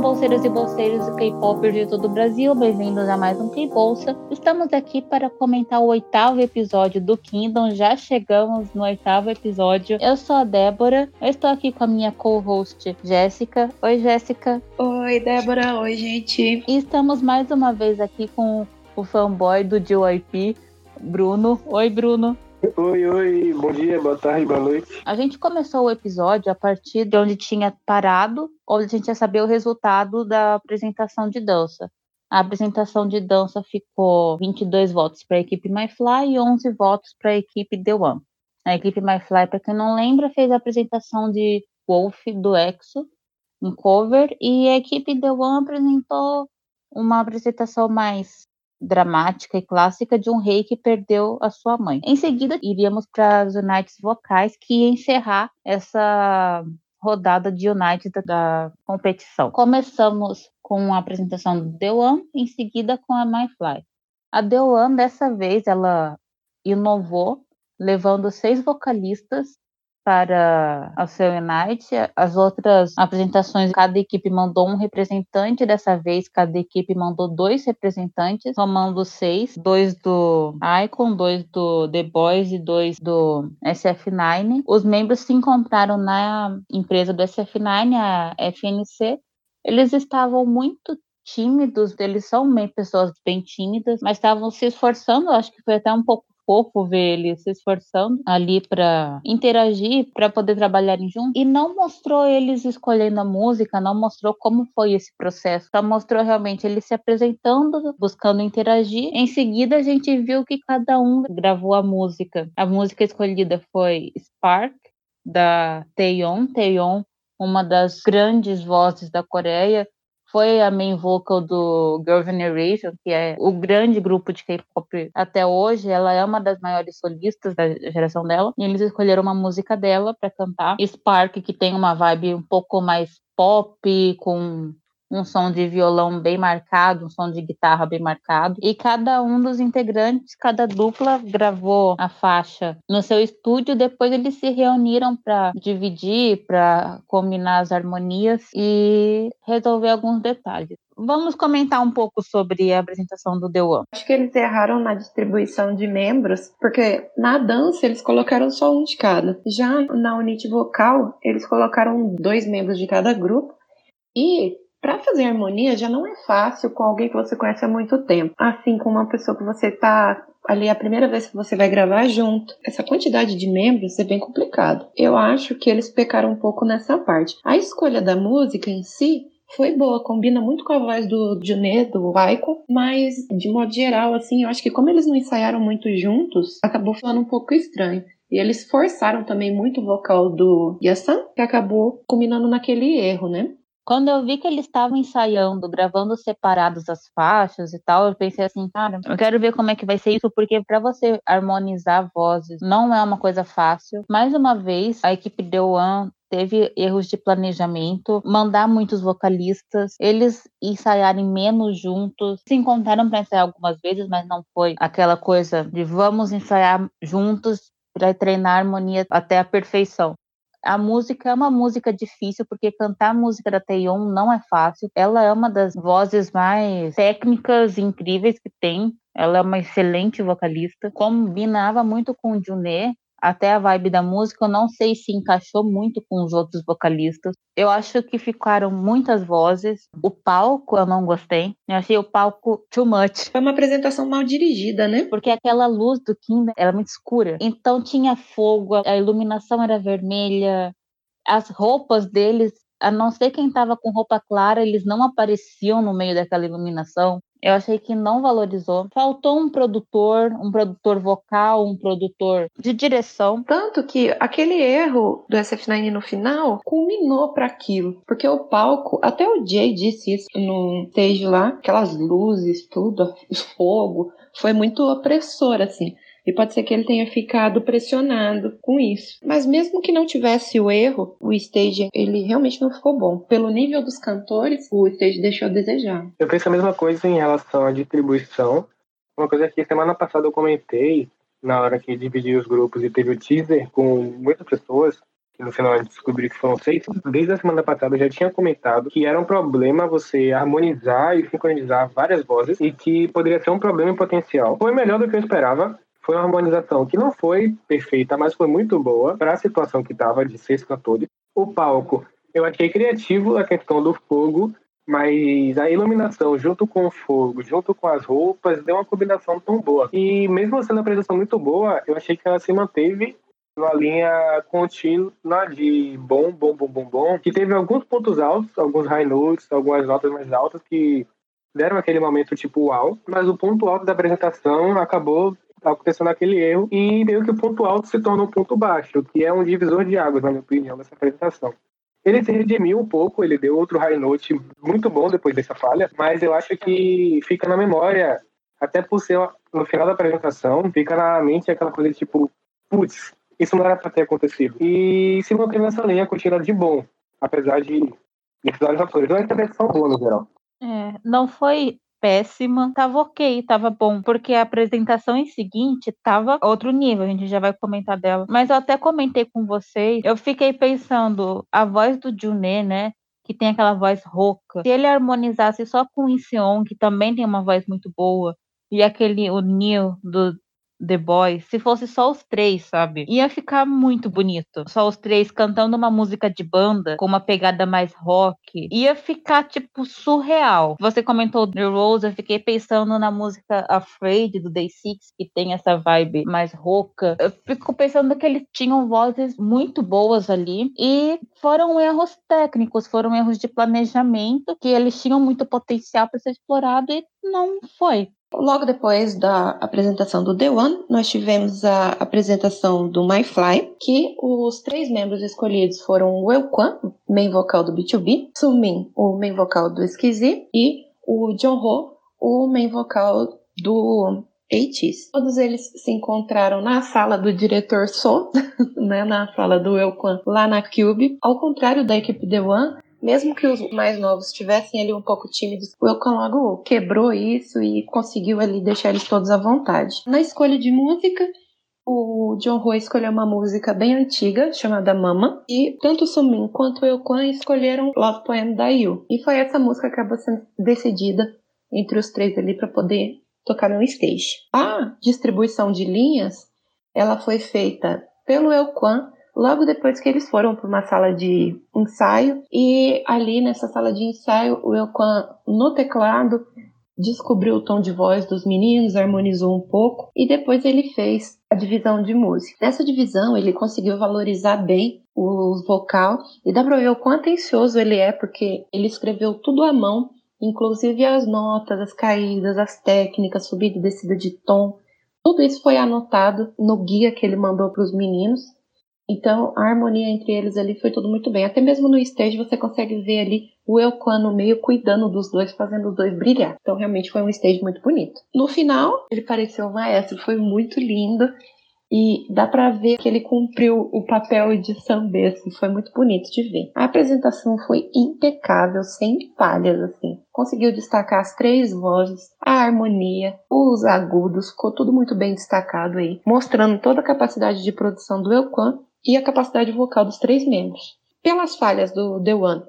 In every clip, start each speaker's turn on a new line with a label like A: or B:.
A: bolseiros e bolseiros e K-popers de todo o Brasil, bem-vindos a mais um K-Bolsa. Estamos aqui para comentar o oitavo episódio do Kingdom, já chegamos no oitavo episódio. Eu sou a Débora, eu estou aqui com a minha co-host Jéssica. Oi, Jéssica.
B: Oi, Débora. Oi, gente.
A: E estamos mais uma vez aqui com o fanboy do JYP, Bruno. Oi, Bruno.
C: Oi, oi, bom dia, boa tarde, boa noite.
A: A gente começou o episódio a partir de onde tinha parado, onde a gente ia saber o resultado da apresentação de dança. A apresentação de dança ficou 22 votos para a equipe MyFly e 11 votos para a equipe The One. A equipe MyFly, para quem não lembra, fez a apresentação de Wolf do EXO, um cover, e a equipe The One apresentou uma apresentação mais dramática e clássica de um rei que perdeu a sua mãe. Em seguida, iríamos para as Unites vocais, que ia encerrar essa rodada de United da, competição. Começamos com a apresentação do The One, em seguida com a My Fly. A The One, dessa vez, ela inovou, levando seis vocalistas para a seu. As outras apresentações, cada equipe mandou um representante. Dessa vez, cada equipe mandou dois representantes, somando seis: dois do Icon, dois do The Boys e dois do SF9. Os membros se encontraram na empresa do SF9, a FNC. Eles estavam muito tímidos, eles são meio pessoas bem tímidas, mas estavam se esforçando, acho que foi até um pouco fofo ver ele se esforçando ali para interagir, para poder trabalharem juntos. E não mostrou eles escolhendo a música, não mostrou como foi esse processo. Só mostrou realmente eles se apresentando, buscando interagir. Em seguida, a gente viu que cada um gravou a música. A música escolhida foi Spark, da Taeyeon. Taeyeon, uma das grandes vozes da Coreia, foi a main vocal do Girl Generation, que é o grande grupo de K-pop até hoje. Ela é uma das maiores solistas da geração dela. E eles escolheram uma música dela para cantar. Spark, que tem uma vibe um pouco mais pop, com um som de violão bem marcado, um som de guitarra bem marcado. E cada um dos integrantes, cada dupla gravou a faixa no seu estúdio. Depois eles se reuniram para dividir, para combinar as harmonias e resolver alguns detalhes. Vamos comentar um pouco sobre a apresentação do The One.
B: Acho que eles erraram na distribuição de membros, porque na dança eles colocaram só um de cada. Já na unidade vocal, eles colocaram dois membros de cada grupo. E para fazer harmonia já não é fácil com alguém que você conhece há muito tempo. Assim, com uma pessoa que você tá ali a primeira vez que você vai gravar junto. Essa quantidade de membros é bem complicado. Eu acho que eles pecaram um pouco nessa parte. A escolha da música em si foi boa, combina muito com a voz do Juné, do Aiko, mas de modo geral, assim, eu acho que como eles não ensaiaram muito juntos, acabou falando um pouco estranho. E eles forçaram também muito o vocal do Yasan, que acabou culminando naquele erro, né?
A: Quando eu vi que eles estavam ensaiando, gravando separados as faixas e tal, eu pensei assim, cara, eu quero ver como é que vai ser isso, porque para você harmonizar vozes não é uma coisa fácil. Mais uma vez, a equipe The One teve erros de planejamento, mandar muitos vocalistas, eles ensaiarem menos juntos, se encontraram para ensaiar algumas vezes, mas não foi aquela coisa de vamos ensaiar juntos para treinar a harmonia até a perfeição. A música é uma música difícil, porque cantar música da Taeyeon não é fácil. Ela é uma das vozes mais técnicas incríveis que tem. Ela é uma excelente vocalista. Combinava muito com o Juné, até a vibe da música, eu não sei se encaixou muito com os outros vocalistas. Eu acho que ficaram muitas vozes. O palco eu não gostei. Eu achei o palco too much.
B: Foi uma apresentação mal dirigida, né?
A: Porque aquela luz do Kim era muito escura. Então tinha fogo, a iluminação era vermelha, as roupas deles a não ser quem estava com roupa clara, eles não apareciam no meio daquela iluminação. Eu achei que não valorizou. Faltou um produtor, um produtor vocal, um produtor de direção.
B: Tanto que aquele erro do SF9 no final culminou para aquilo. Porque o palco, até o Jay disse isso no stage lá, aquelas luzes, tudo, fogo, foi muito opressor, assim. E pode ser que ele tenha ficado pressionado com isso. Mas mesmo que não tivesse o erro, o stage ele realmente não ficou bom. Pelo nível dos cantores, o stage deixou a desejar.
C: Eu penso a mesma coisa em relação à distribuição. Uma coisa que semana passada eu comentei, na hora que dividi os grupos e teve o teaser com muitas pessoas, no final a gente descobriu que foram seis. Desde a semana passada eu já tinha comentado que era um problema você harmonizar e sincronizar várias vozes e que poderia ser um problema em potencial. Foi melhor do que eu esperava. Foi uma harmonização que não foi perfeita, mas foi muito boa para a situação que estava de seis cantores. O palco, eu achei criativo a questão do fogo, mas a iluminação junto com o fogo, junto com as roupas, deu uma combinação tão boa. E mesmo sendo uma apresentação muito boa, eu achei que ela se manteve numa linha contínua de bom, bom, bom, bom, bom, que teve alguns pontos altos, alguns high notes, algumas notas mais altas que deram aquele momento tipo uau, mas o ponto alto da apresentação acabou acontecendo aquele erro e meio que o ponto alto se torna um ponto baixo, que é um divisor de águas, na minha opinião, dessa apresentação. Ele se redimiu um pouco, ele deu outro high note muito bom depois dessa falha, mas eu acho que fica na memória, até por ser no final da apresentação, fica na mente aquela coisa tipo, putz, isso não era para ter acontecido. E se manteve nessa linha contínua de bom, apesar de desses vários fatores. Então, essa versão boa no geral.
A: É, não foi péssima, tava ok, tava bom, porque a apresentação em seguinte tava outro nível, a gente já vai comentar dela. Mas eu até comentei com vocês, eu fiquei pensando, a voz do Juné, né, que tem aquela voz rouca, se ele harmonizasse só com o Inseon, que também tem uma voz muito boa, e aquele, o Neil do The Boys, se fosse só os três, sabe? Ia ficar muito bonito. Só os três cantando uma música de banda com uma pegada mais rock. Ia ficar, tipo, surreal. Você comentou The Rose, eu fiquei pensando na música Afraid do Day Six, que tem essa vibe mais rouca. Eu fico pensando que eles tinham vozes muito boas ali. E foram erros técnicos, foram erros de planejamento, que eles tinham muito potencial para ser explorado e não foi.
B: Logo depois da apresentação do The One, nós tivemos a apresentação do My Fly, que os três membros escolhidos foram o El Kwan, main vocal do B2B, Sumin, o main vocal do Esquisite, e o John Ho, o main vocal do ATEEZ. Todos eles se encontraram na sala do diretor So, né, na sala do El Kwan, lá na Cube. Ao contrário da equipe The One, mesmo que os mais novos estivessem ali um pouco tímidos, o Elkan logo quebrou isso e conseguiu ali deixar eles todos à vontade. Na escolha de música, o John Roy escolheu uma música bem antiga chamada Mama e tanto o Sumin quanto o Elkan escolheram Love Poem da Yu. E foi essa música que acabou sendo decidida entre os três ali para poder tocar no stage. A distribuição de linhas, ela foi feita pelo Elkan logo depois que eles foram para uma sala de ensaio e ali nessa sala de ensaio o Elquan no teclado descobriu o tom de voz dos meninos, harmonizou um pouco e depois ele fez a divisão de música. Nessa divisão ele conseguiu valorizar bem o vocal e dá para ver o quão atencioso ele é porque ele escreveu tudo à mão, inclusive as notas, as caídas, as técnicas, subida e descida de tom. Tudo isso foi anotado no guia que ele mandou para os meninos então, a harmonia entre eles ali foi tudo muito bem. Até mesmo no stage você consegue ver ali o Elquan no meio cuidando dos dois, fazendo os dois brilhar. Então, realmente foi um stage muito bonito. No final, ele pareceu um maestro, foi muito lindo. E dá para ver que ele cumpriu o papel de Sambesco, foi muito bonito de ver. A apresentação foi impecável, sem falhas, assim. Conseguiu destacar as três vozes, a harmonia, os agudos, ficou tudo muito bem destacado aí, mostrando toda a capacidade de produção do Elquan e a capacidade vocal dos três membros. Pelas falhas do The One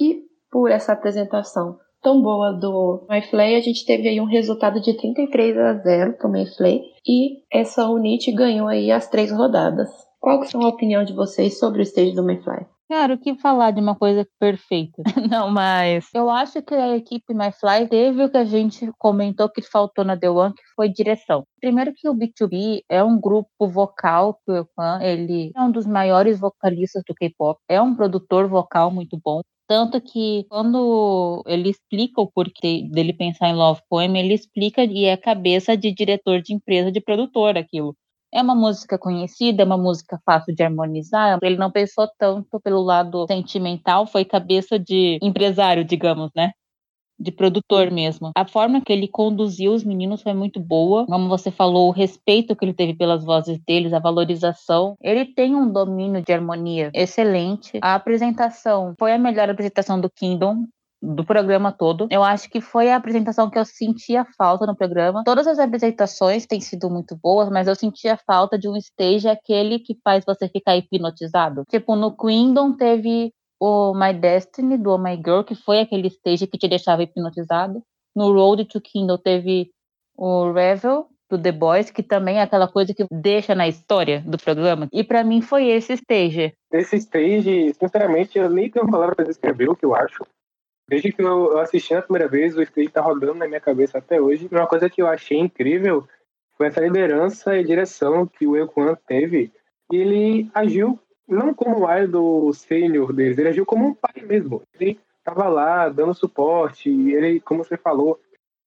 B: e por essa apresentação tão boa do MyFlay, a gente teve aí um resultado de 33 a 0 para o MyFlay e essa Unity ganhou aí as três rodadas. Qual que são a opinião de vocês sobre o stage do MyFly?
A: Cara, o que falar de uma coisa perfeita? Não, mas eu acho que a equipe MyFly teve o que a gente comentou que faltou na The One, que foi direção. Primeiro que o B2B é um grupo vocal que o Evan, ele é um dos maiores vocalistas do K-pop, é um produtor vocal muito bom. Tanto que quando ele explica o porquê dele pensar em Love Poem, ele explica e é cabeça de diretor de empresa, de produtor aquilo. É uma música conhecida, é uma música fácil de harmonizar. Ele não pensou tanto pelo lado sentimental, foi cabeça de empresário, digamos, né? de produtor mesmo. A forma que ele conduziu os meninos foi muito boa. Como você falou, o respeito que ele teve pelas vozes deles, a valorização. Ele tem um domínio de harmonia excelente. A apresentação foi a melhor apresentação do Kingdom do programa todo. Eu acho que foi a apresentação que eu sentia falta no programa. Todas as apresentações têm sido muito boas, mas eu sentia falta de um stage aquele que faz você ficar hipnotizado. Tipo, no Queendom teve o My Destiny do Oh My Girl, que foi aquele stage que te deixava hipnotizado. No Road to Kindle teve o Revel do The Boys, que também é aquela coisa que deixa na história do programa. E para mim foi esse stage.
C: Esse stage, sinceramente, eu nem tenho palavra para descrever o que eu acho. Desde que eu assisti a primeira vez, o stage tá rodando na minha cabeça até hoje. Uma coisa que eu achei incrível foi essa liderança e direção que o Ekwan teve. Ele agiu não como o idol sênior deles, ele agiu como um pai mesmo. Ele estava lá dando suporte, ele, como você falou,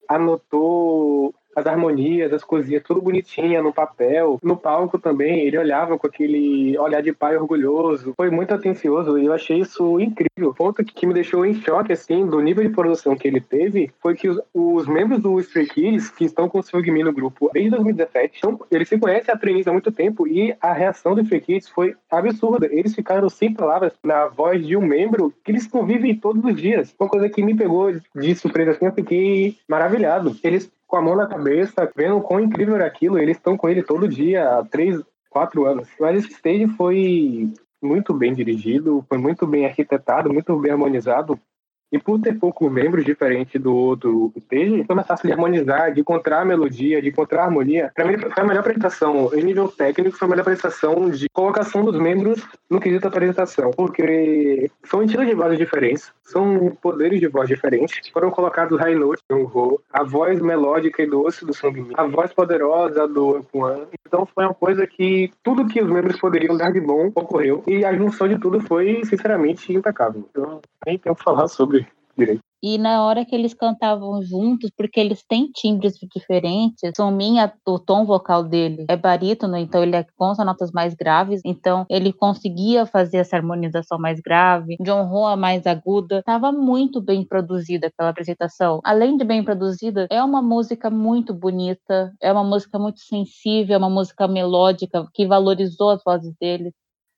C: anotou as harmonias, as coisinhas, tudo bonitinha no papel. No palco também, ele olhava com aquele olhar de pai orgulhoso. Foi muito atencioso e eu achei isso incrível. O ponto que me deixou em choque, assim, do nível de produção que ele teve, foi que os, os membros do Stray Kids, que estão com o Sungmin no grupo desde 2017, então, eles se conhecem a treinistas há muito tempo e a reação do Stray Kids foi absurda. Eles ficaram sem palavras na voz de um membro que eles convivem todos os dias. Uma coisa que me pegou de surpresa, assim, eu fiquei maravilhado. Eles com a mão na cabeça, vendo quão incrível era aquilo. Eles estão com ele todo dia, há três, quatro anos. Mas esse stage foi muito bem dirigido, foi muito bem arquitetado, muito bem harmonizado. E por ter poucos membros diferente do outro stage, mais fácil de harmonizar, de encontrar a melodia, de encontrar a harmonia. Para mim, foi a melhor apresentação. Em nível técnico, foi a melhor apresentação de colocação dos membros no quesito apresentação. Porque são estilos de voz diferentes, são poderes de voz diferentes. Foram colocados high notes no voo, a voz melódica e doce do Sungmin, a voz poderosa do Ekwan. Então foi uma coisa que tudo que os membros poderiam dar de bom ocorreu. E a junção de tudo foi, sinceramente, impecável. Então, nem tenho que falar sobre direito.
A: E na hora que eles cantavam juntos, porque eles têm timbres diferentes, Min, o tom vocal dele é barítono, então ele é as notas mais graves, então ele conseguia fazer essa harmonização mais grave. John Ho a mais aguda. Estava muito bem produzida aquela apresentação. Além de bem produzida, é uma música muito bonita, é uma música muito sensível, é uma música melódica que valorizou as vozes deles.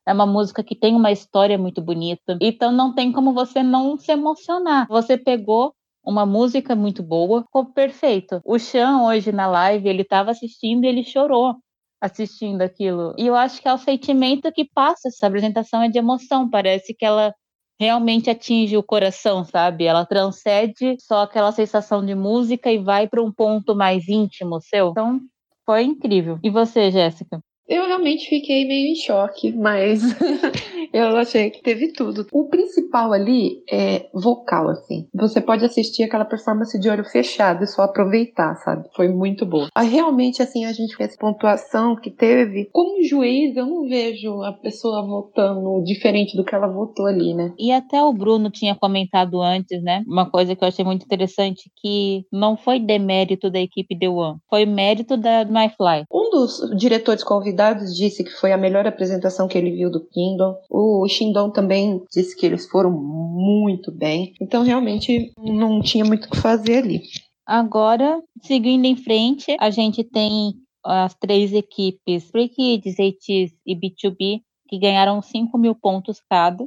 A: É uma música que tem uma história muito bonita. Então não tem como você não se emocionar. Você pegou uma música muito boa, ficou perfeito. O Chan hoje na live, ele estava assistindo e ele chorou assistindo aquilo. E eu acho que é o sentimento que passa essa apresentação é de emoção, parece que ela realmente atinge o coração, sabe? Ela transcende só aquela sensação de música e vai para um ponto mais íntimo seu. Então, foi incrível. E você, Jéssica?
B: Eu realmente fiquei meio em choque, mas eu achei que teve tudo. O principal ali é vocal, assim. Você pode assistir aquela performance de olho fechado e só aproveitar, sabe? Foi muito boa. Aí, realmente, assim, a gente fez pontuação que teve. Como juiz, eu não vejo a pessoa votando diferente do que ela votou ali, né?
A: E até o Bruno tinha comentado antes, né? Uma coisa que eu achei muito interessante, que não foi demérito da equipe The One, foi mérito da MyFly.
B: Um dos diretores convidados convidados disse que foi a melhor apresentação que ele viu do Kingdom. O Shindon também disse que eles foram muito bem. Então, realmente, não tinha muito o que fazer ali.
A: Agora, seguindo em frente, a gente tem as três equipes, Free Kids, ATs e B2B, que ganharam 5 mil pontos cada.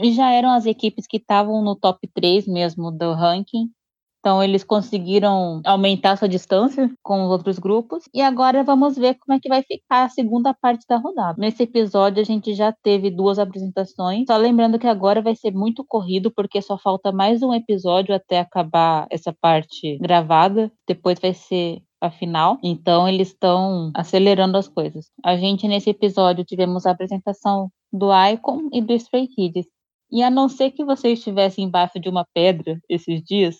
A: E já eram as equipes que estavam no top 3 mesmo do ranking. Então eles conseguiram aumentar sua distância com os outros grupos. E agora vamos ver como é que vai ficar a segunda parte da rodada. Nesse episódio a gente já teve duas apresentações. Só lembrando que agora vai ser muito corrido porque só falta mais um episódio até acabar essa parte gravada. Depois vai ser a final. Então eles estão acelerando as coisas. A gente nesse episódio tivemos a apresentação do Icon e do Stray Kids. E a não ser que você estivesse embaixo de uma pedra esses dias,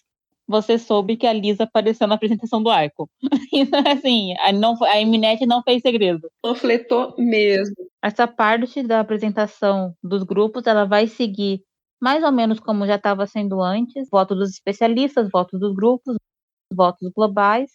A: você soube que a Lisa apareceu na apresentação do arco. Então, assim, a, não, a Eminete não fez segredo.
B: Panfletou mesmo.
A: Essa parte da apresentação dos grupos, ela vai seguir mais ou menos como já estava sendo antes. Voto dos especialistas, votos dos grupos, votos globais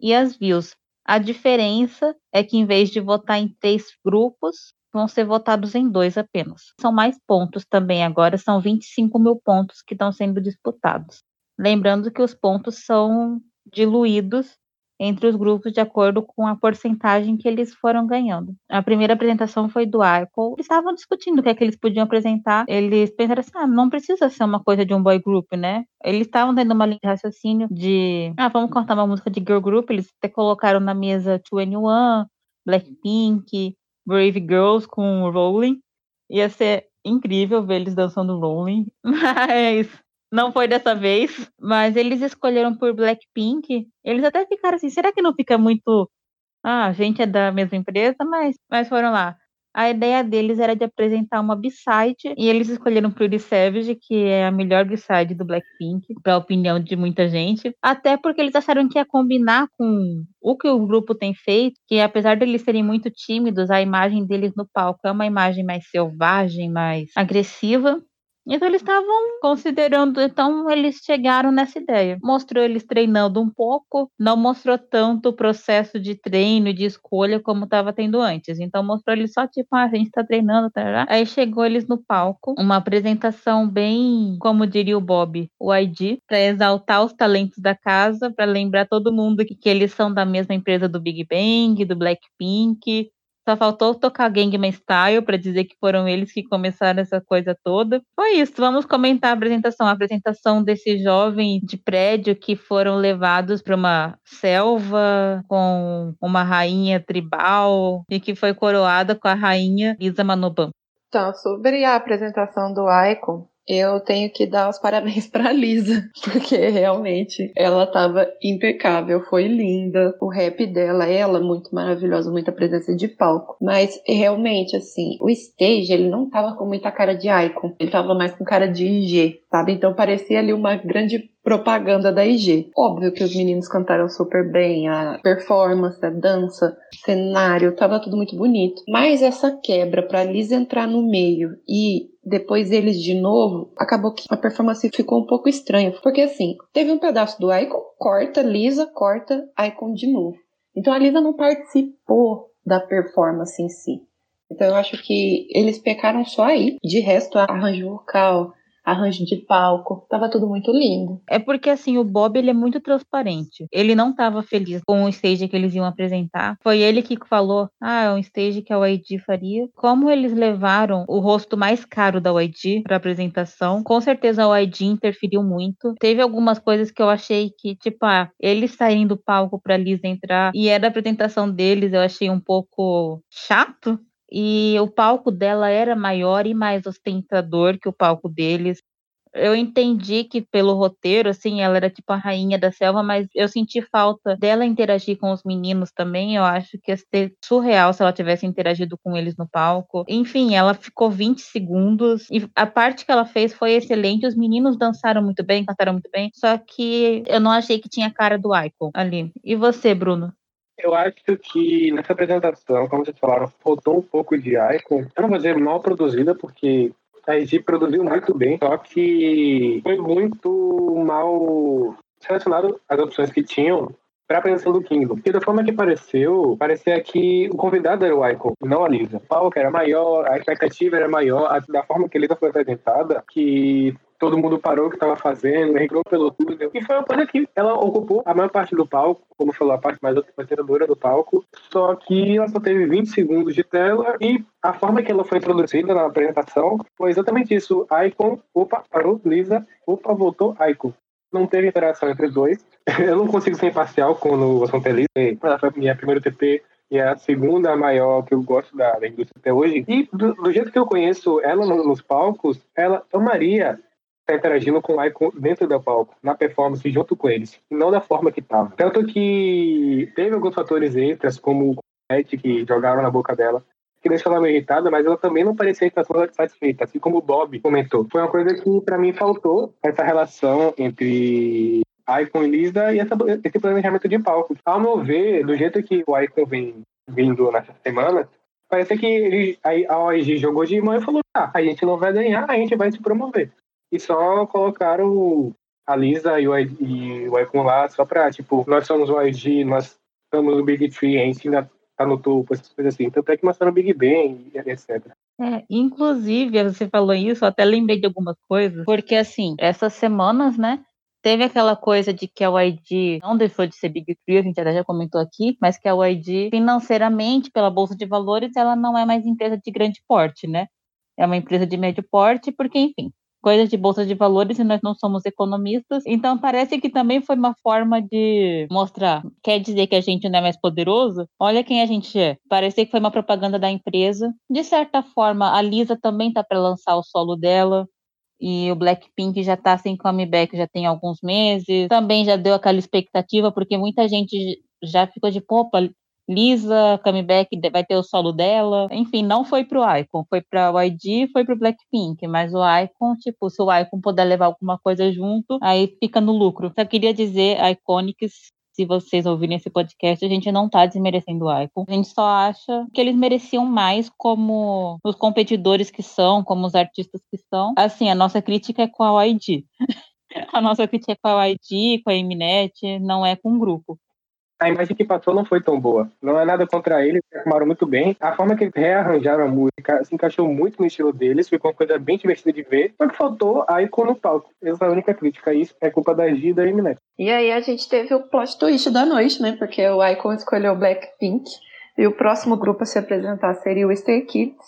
A: e as views. A diferença é que em vez de votar em três grupos, vão ser votados em dois apenas. São mais pontos também agora, são 25 mil pontos que estão sendo disputados. Lembrando que os pontos são diluídos entre os grupos de acordo com a porcentagem que eles foram ganhando. A primeira apresentação foi do Icon. Eles estavam discutindo o que é que eles podiam apresentar. Eles pensaram assim: ah, não precisa ser uma coisa de um boy group, né? Eles estavam tendo uma linha de raciocínio de, ah, vamos cantar uma música de girl group. Eles até colocaram na mesa 21, Blackpink, Brave Girls com Rolling. Ia ser incrível ver eles dançando Rolling, mas não foi dessa vez, mas eles escolheram por Blackpink. Eles até ficaram assim, será que não fica muito. Ah, a gente é da mesma empresa, mas, mas foram lá. A ideia deles era de apresentar uma B-side e eles escolheram Pretty Savage, que é a melhor B-side do Blackpink, para opinião de muita gente. Até porque eles acharam que ia combinar com o que o grupo tem feito, que apesar deles serem muito tímidos, a imagem deles no palco é uma imagem mais selvagem, mais agressiva. Então eles estavam considerando, então eles chegaram nessa ideia. Mostrou eles treinando um pouco, não mostrou tanto o processo de treino de escolha como estava tendo antes. Então mostrou eles só tipo, ah, a gente está treinando, tá? Aí chegou eles no palco, uma apresentação bem, como diria o Bob, o ID, para exaltar os talentos da casa, para lembrar todo mundo que, que eles são da mesma empresa do Big Bang, do Blackpink, só faltou tocar Gangnam Style para dizer que foram eles que começaram essa coisa toda. Foi isso. Vamos comentar a apresentação. A apresentação desses jovens de prédio que foram levados para uma selva com uma rainha tribal e que foi coroada com a rainha Lisa Manoban.
B: Então, sobre a apresentação do Icon, eu tenho que dar os parabéns para Lisa, porque realmente ela estava impecável, foi linda. O rap dela, ela muito maravilhosa, muita presença de palco. Mas realmente assim, o stage ele não tava com muita cara de icon, ele tava mais com cara de IG, sabe? Então parecia ali uma grande propaganda da IG. Óbvio que os meninos cantaram super bem, a performance, a dança, cenário, tava tudo muito bonito. Mas essa quebra para Lisa entrar no meio e depois eles de novo, acabou que a performance ficou um pouco estranha. Porque assim, teve um pedaço do Icon, corta, Lisa, corta, Icon de novo. Então a Lisa não participou da performance em si. Então eu acho que eles pecaram só aí. De resto, arranjo vocal, arranjo de palco, tava tudo muito lindo.
A: É porque assim, o Bob ele é muito transparente. Ele não tava feliz com o stage que eles iam apresentar. Foi ele que falou: "Ah, é um stage que a YG faria". Como eles levaram o rosto mais caro da YG para apresentação, com certeza a YG interferiu muito. Teve algumas coisas que eu achei que, tipo, ah, eles saindo do palco para Liz entrar e era a apresentação deles, eu achei um pouco chato e o palco dela era maior e mais ostentador que o palco deles. Eu entendi que pelo roteiro, assim, ela era tipo a rainha da selva, mas eu senti falta dela interagir com os meninos também. Eu acho que ia ser surreal se ela tivesse interagido com eles no palco. Enfim, ela ficou 20 segundos e a parte que ela fez foi excelente. Os meninos dançaram muito bem, cantaram muito bem, só que eu não achei que tinha cara do Icon ali. E você, Bruno?
C: Eu acho que nessa apresentação, como vocês falaram, faltou um pouco de Icon. Eu não vou dizer mal produzida, porque a IG produziu muito bem, só que foi muito mal selecionado as opções que tinham para a apresentação do Kingdom. Porque da forma que apareceu, parecia que o convidado era o Icon, não a Lisa. O palco era maior, a expectativa era maior, da forma que a Lisa foi apresentada, que todo mundo parou o que estava fazendo, entrou pelo túnel. E foi uma coisa que ela ocupou a maior parte do palco, como falou, a parte mais conservadora do palco. Só que ela só teve 20 segundos de tela e a forma que ela foi introduzida na apresentação foi exatamente isso. Icon, opa, parou, Lisa, opa, voltou, Icon. Não teve interação entre os dois. Eu não consigo ser imparcial quando o é Lisa. Ela foi minha primeira TP e é a segunda maior que eu gosto da, da indústria até hoje. E do, do, jeito que eu conheço ela nos palcos, ela amaria tá interagindo com o Icon dentro do palco, na performance, junto com eles, e não da forma que tava. Tanto que teve alguns fatores extras, como o que jogaram na boca dela, que deixou ela meio irritada, mas ela também não parecia estar satisfeita, assim como o Bob comentou. Foi uma coisa que para mim faltou, essa relação entre Icon e Lisa e essa, esse planejamento de palco. Ao meu ver, do jeito que o Icon vem vindo nessas semanas, parece que ele, a OIG jogou de mão e falou: tá, a gente não vai ganhar, a gente vai se promover e só colocaram a Lisa e o, e o Icon lá só pra, tipo, nós somos o IG, nós estamos no Big Tree, a gente ainda tá no topo, essas coisas assim. Tanto é que mostraram Big Bang, etc.
A: É, inclusive, você falou isso, eu até lembrei de algumas coisas, porque assim, essas semanas, né, teve aquela coisa de que a YG não deixou de ser Big Three, a gente até já comentou aqui, mas que a YG, financeiramente, pela Bolsa de Valores, ela não é mais empresa de grande porte, né? É uma empresa de médio porte, porque, enfim, coisas de bolsa de valores e nós não somos economistas. Então parece que também foi uma forma de mostrar, quer dizer que a gente não é mais poderoso? Olha quem a gente é. Parece que foi uma propaganda da empresa. De certa forma, a Lisa também tá para lançar o solo dela. E o Blackpink já tá sem comeback já tem alguns meses. Também já deu aquela expectativa, porque muita gente já ficou de, pô, Lisa, comeback, vai ter o solo dela. Enfim, não foi pro Icon, foi pra YG, foi pro Blackpink. Mas o Icon, tipo, se o Icon puder levar alguma coisa junto, aí fica no lucro. Só queria dizer, Iconics, se vocês ouvirem esse podcast, a gente não tá desmerecendo o Icon. A gente só acha que eles mereciam mais como os competidores que são, como os artistas que são. Assim, a nossa crítica é com a YG. a nossa crítica é com a YG, com a Mnet, não é com o grupo
C: a imagem que passou não foi tão boa. Não é nada contra eles, arrumaram muito bem. A forma que eles rearranjaram a música se encaixou muito no estilo deles, ficou uma coisa bem divertida de ver. Só que faltou a Icon no palco. Essa é a única crítica. Isso é culpa da G e da Eminet.
B: E aí a gente teve o plot twist da noite, né? Porque o Icon escolheu Blackpink e o próximo grupo a se apresentar seria o Stray Kids,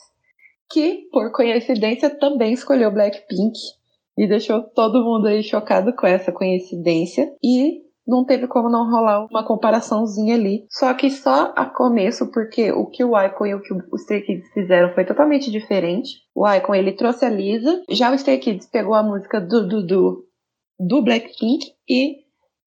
B: que, por coincidência, também escolheu Blackpink. E deixou todo mundo aí chocado com essa coincidência. E não teve como não rolar uma comparaçãozinha ali. Só que só a começo, porque o que o Icon e o que o Stray Kids fizeram foi totalmente diferente. O Icon, ele trouxe a Lisa, já o Stray Kids pegou a música do, do, do, do Blackpink e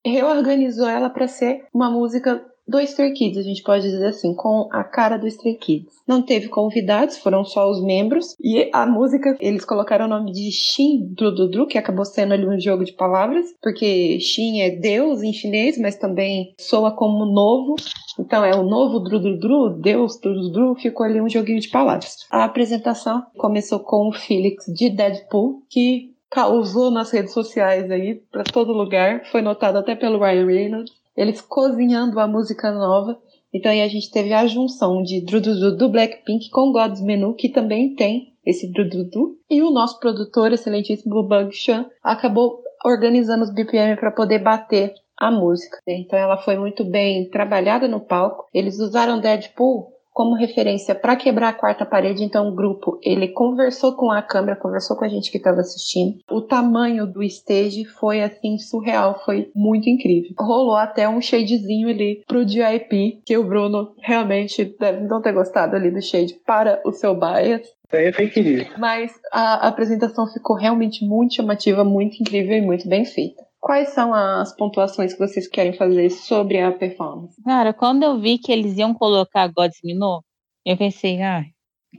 B: reorganizou ela para ser uma música do Stray Kids, a gente pode dizer assim, com a cara do Stray Kids. Não teve convidados, foram só os membros. E a música, eles colocaram o nome de Shin Drududru, que acabou sendo ali um jogo de palavras, porque Shin é Deus em chinês, mas também soa como novo. Então é o novo Drududru, Deus Drududru, ficou ali um joguinho de palavras. A apresentação começou com o Felix de Deadpool, que causou nas redes sociais aí, para todo lugar. Foi notado até pelo Ryan Reynolds eles cozinhando a música nova. Então aí a gente teve a junção de Drududu do Blackpink com God's Menu, que também tem esse Drududu. E o nosso produtor, excelentíssimo Bug Chan, acabou organizando os BPM para poder bater a música. Então ela foi muito bem trabalhada no palco. Eles usaram Deadpool como referência para quebrar a quarta parede. Então o grupo ele conversou com a câmera, conversou com a gente que estava assistindo. O tamanho do stage foi assim surreal, foi muito incrível. Rolou até um shadezinho ali pro DIP, que o Bruno realmente deve não ter gostado ali do shade para o seu bias.
C: É fake news.
B: Mas a apresentação ficou realmente muito chamativa, muito incrível e muito bem feita. Quais são as pontuações que vocês querem fazer sobre a performance?
A: Cara, quando eu vi que eles iam colocar Gods Minot, eu pensei, ah,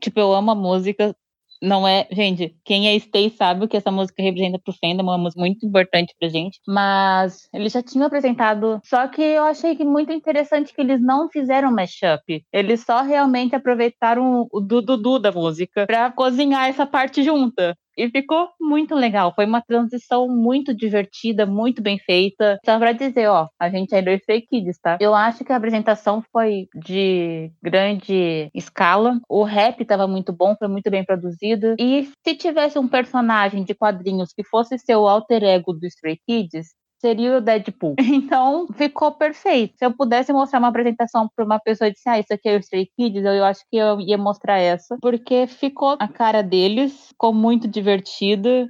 A: tipo, eu amo a música. Não é, gente, quem é Stay sabe o que essa música representa pro fandom, é uma música muito importante pra gente. Mas eles já tinham apresentado, só que eu achei que muito interessante que eles não fizeram mashup. Eles só realmente aproveitaram o Dudu da música pra cozinhar essa parte junta. E ficou muito legal. Foi uma transição muito divertida, muito bem feita. Só pra dizer, ó, a gente é dois fake kids, tá? Eu acho que a apresentação foi de grande escala. O rap tava muito bom, foi muito bem produzido. E se tivesse um personagem de quadrinhos que fosse ser o alter ego do Stray Kids, seria o Deadpool. Então, ficou perfeito. Se eu pudesse mostrar uma apresentação para uma pessoa e disse, ah, isso aqui é o Stray Kids, eu, eu acho que eu ia mostrar essa, porque ficou a cara deles, ficou muito divertida.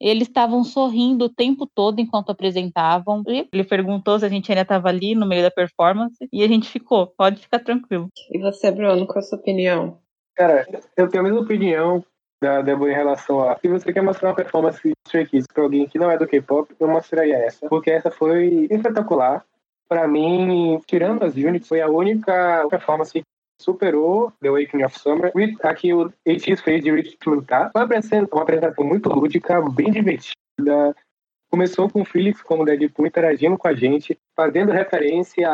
A: Eles estavam sorrindo o tempo todo enquanto apresentavam. E ele perguntou se a gente ainda estava ali no meio da performance e a gente ficou. Pode ficar tranquilo.
B: E você, Bruno, qual a sua opinião?
C: Cara, eu tenho a mesma opinião da Débora em relação a se você quer mostrar uma performance de Stray Kids para alguém que não é do K-pop, eu mostraria essa, porque essa foi espetacular. Para mim, tirando as units, foi a única performance que superou The Awakening of Summer. Aqui o ATEEZ fez de Rich Tá? Foi uma apresentação muito lúdica, bem divertida. Começou com o Felix como Deadpool interagindo com a gente, fazendo referência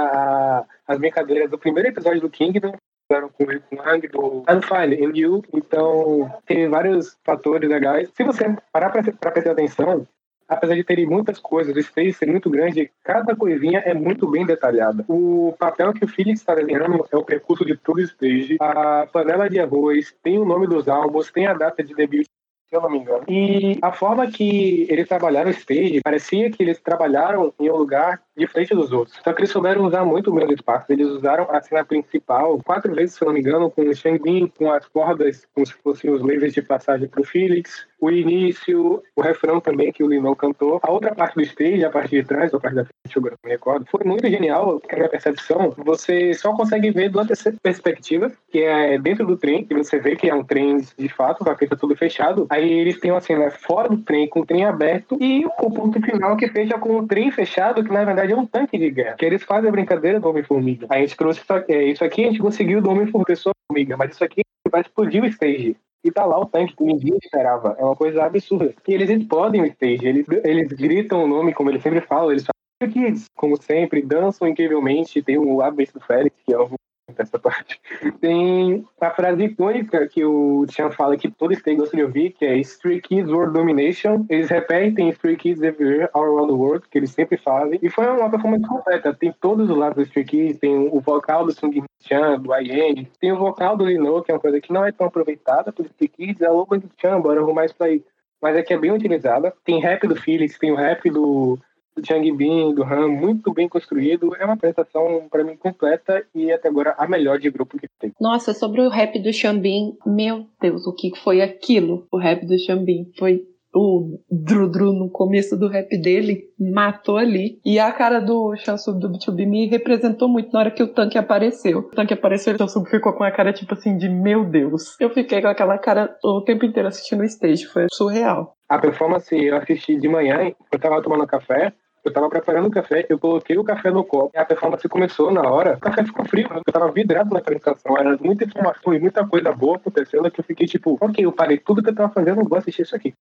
C: às brincadeiras do primeiro episódio do Kingdom, fizeram com o Rick Lang, do I'm Fine and. Então, tem vários fatores legais. Se você parar para prestar atenção, apesar de terem muitas coisas, o space ser muito grande, cada coisinha é muito bem detalhada. O papel que o Felix está desenhando é o percurso de todo o stage. A panela de arroz tem o nome dos álbuns, tem a data de debut se eu não me engano. E a forma que eles trabalharam o stage, parecia que eles trabalharam em um lugar diferente dos outros. Só que eles souberam usar muito o mesmo espaço. Eles usaram a cena principal quatro vezes, se eu não me engano, com o Shang com as cordas, como se fossem os levers de passagem para o Felix, o início, o refrão também que o Lino cantou. A outra parte do stage, a parte de trás, a parte da frente, eu não me recordo, foi muito genial, porque a minha percepção, você só consegue ver duas perspectivas, que é dentro do trem, que você vê que é um trem de fato, que tá tudo fechado. Aí eles têm uma cena fora do trem, com o trem aberto, e o ponto final que fecha com o trem fechado, que na verdade é um tanque de guerra. Que eles fazem a brincadeira do Homem-Formiga. A gente trouxe isso aqui, é, isso aqui, a gente conseguiu do Homem-Formiga, mas isso aqui vai explodir o stage. E tá lá o tanque que ninguém esperava. É uma coisa absurda. E eles explodem o stage. Eles, eles gritam o nome, como eles sempre falam. Eles falam Kids, como sempre, dançam incrivelmente. Tem o ABC do Félix, que é o essa parte. Tem a frase icônica que o Tian fala que todo stay gosta de ouvir, que é Stray Kids World Domination. Eles repetem Stray Kids Everywhere All Around the World, que eles sempre fazem. E foi uma performance completa. Tem todos os lados do Stray Kids, tem o vocal do Sung Chan, do IN, tem o vocal do Lino, que é uma coisa que não é tão aproveitada por Stray Kids, é a louca do Chan, bora arrumar isso aí. Mas é que é bem utilizada. Tem rap do Felix, tem o rap do do Chang Bin, do Han, muito bem construído. É uma apresentação, para mim, completa e até agora a melhor de grupo que tem.
B: Nossa, sobre o rap do Xambin, meu Deus, o que foi aquilo? O rap do Xambin foi o Drudru no começo do rap dele matou ali. E a cara do Shansub do B2B me representou muito na hora que o tanque apareceu. O tanque apareceu e o Shansub ficou com a cara tipo assim de meu Deus. Eu fiquei com aquela cara o tempo inteiro assistindo o stage, foi surreal.
C: A performance eu assisti de manhã, eu tava tomando café, eu tava preparando o café, eu coloquei o café no copo a performance começou na hora. O café ficou frio, eu tava vidrado na apresentação. Era muita informação e muita coisa boa acontecendo que eu fiquei tipo, ok, eu parei tudo que eu tava fazendo, vou assistir isso aqui.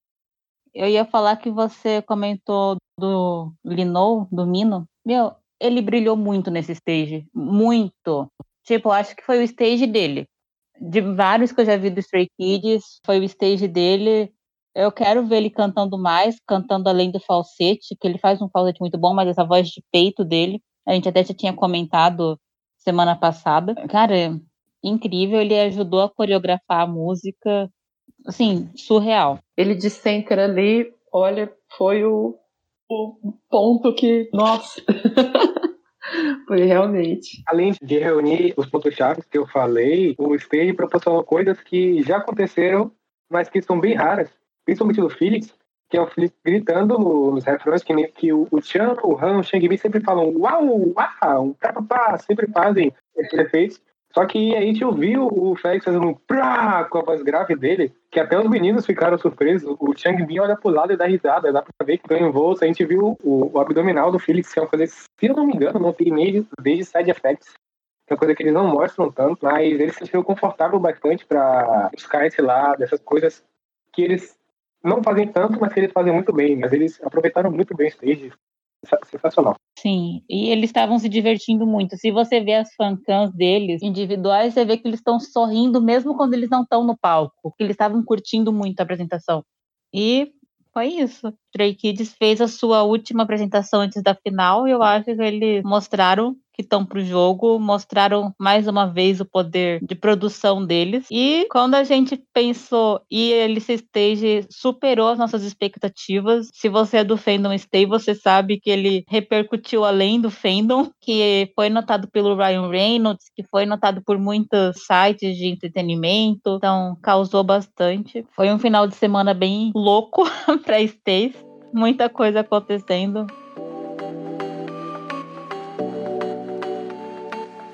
A: Eu ia falar que você comentou do Linou, do Mino. Meu, ele brilhou muito nesse stage. Muito. Tipo, acho que foi o stage dele. De vários que eu já vi do Stray Kids, foi o stage dele. Eu quero ver ele cantando mais, cantando além do falsete, que ele faz um falsete muito bom, mas essa voz de peito dele, a gente até já tinha comentado semana passada. Cara, incrível, ele ajudou a coreografar a música, assim, surreal.
B: Ele de center ali, olha, foi o, o ponto que, nossa, Foi realmente.
C: Além de reunir os pontos-chave que eu falei, o stage proporcionou coisas que já aconteceram, mas que são bem raras principalmente do Felix, que é o Felix gritando nos refrões, que, nem, que o, o Chan, o Han, o Shang sempre falam uau, uau, pá, sempre fazem esses efeitos. Só que a gente ouviu o Félix fazendo um prá com a voz grave dele, que até os meninos ficaram surpresos. O Chang Bin olha pro lado e dá risada, dá pra ver que ganha voo. A gente viu o, o, abdominal do Felix, que é uma coisa, se eu não me engano, não tem nem desde side effects. É uma coisa que eles não mostram tanto, mas eles se sentiram confortável bastante para buscar esse lado, essas coisas que eles não fazem tanto, mas que eles fazem muito bem. Mas eles aproveitaram muito bem o stage. Sensacional.
A: Sim, e eles estavam se divertindo muito. Se você vê as fancams deles individuais, você vê que eles estão sorrindo mesmo quando eles não estão no palco, que eles estavam curtindo muito a apresentação. E foi isso. Stray Kids fez a sua última apresentação antes da final e eu acho que eles mostraram que estão para o jogo, mostraram mais uma vez o poder de produção deles. E quando a gente pensou e ele se stage superou as nossas expectativas. Se você é do fandom Stay, você sabe que ele repercutiu além do fandom, que foi notado pelo Ryan Reynolds, que foi notado por muitos sites de entretenimento, então causou bastante. Foi um final de semana bem louco para Stays, muita coisa acontecendo.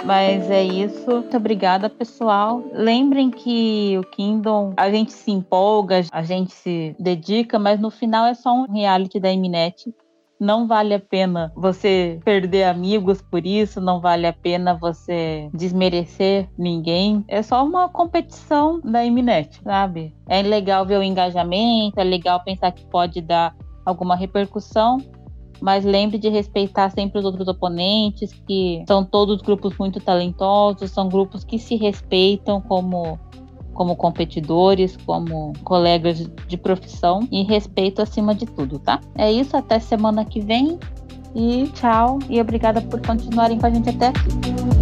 A: Mas é isso. Muito obrigada, pessoal. Lembrem que o Kingdom, a gente se empolga, a gente se dedica, mas no final é só um reality da Mnet. Não vale a pena você perder amigos por isso, não vale a pena você desmerecer ninguém. É só uma competição da Mnet, sabe? É legal ver o engajamento, é legal pensar que pode dar alguma repercussão, mas lembre de respeitar sempre os outros oponentes, que são todos grupos muito talentosos, são grupos que se respeitam como como competidores, como colegas de profissão e respeito acima de tudo, tá? É isso, até semana que vem e tchau e obrigada por continuarem com a gente até aqui.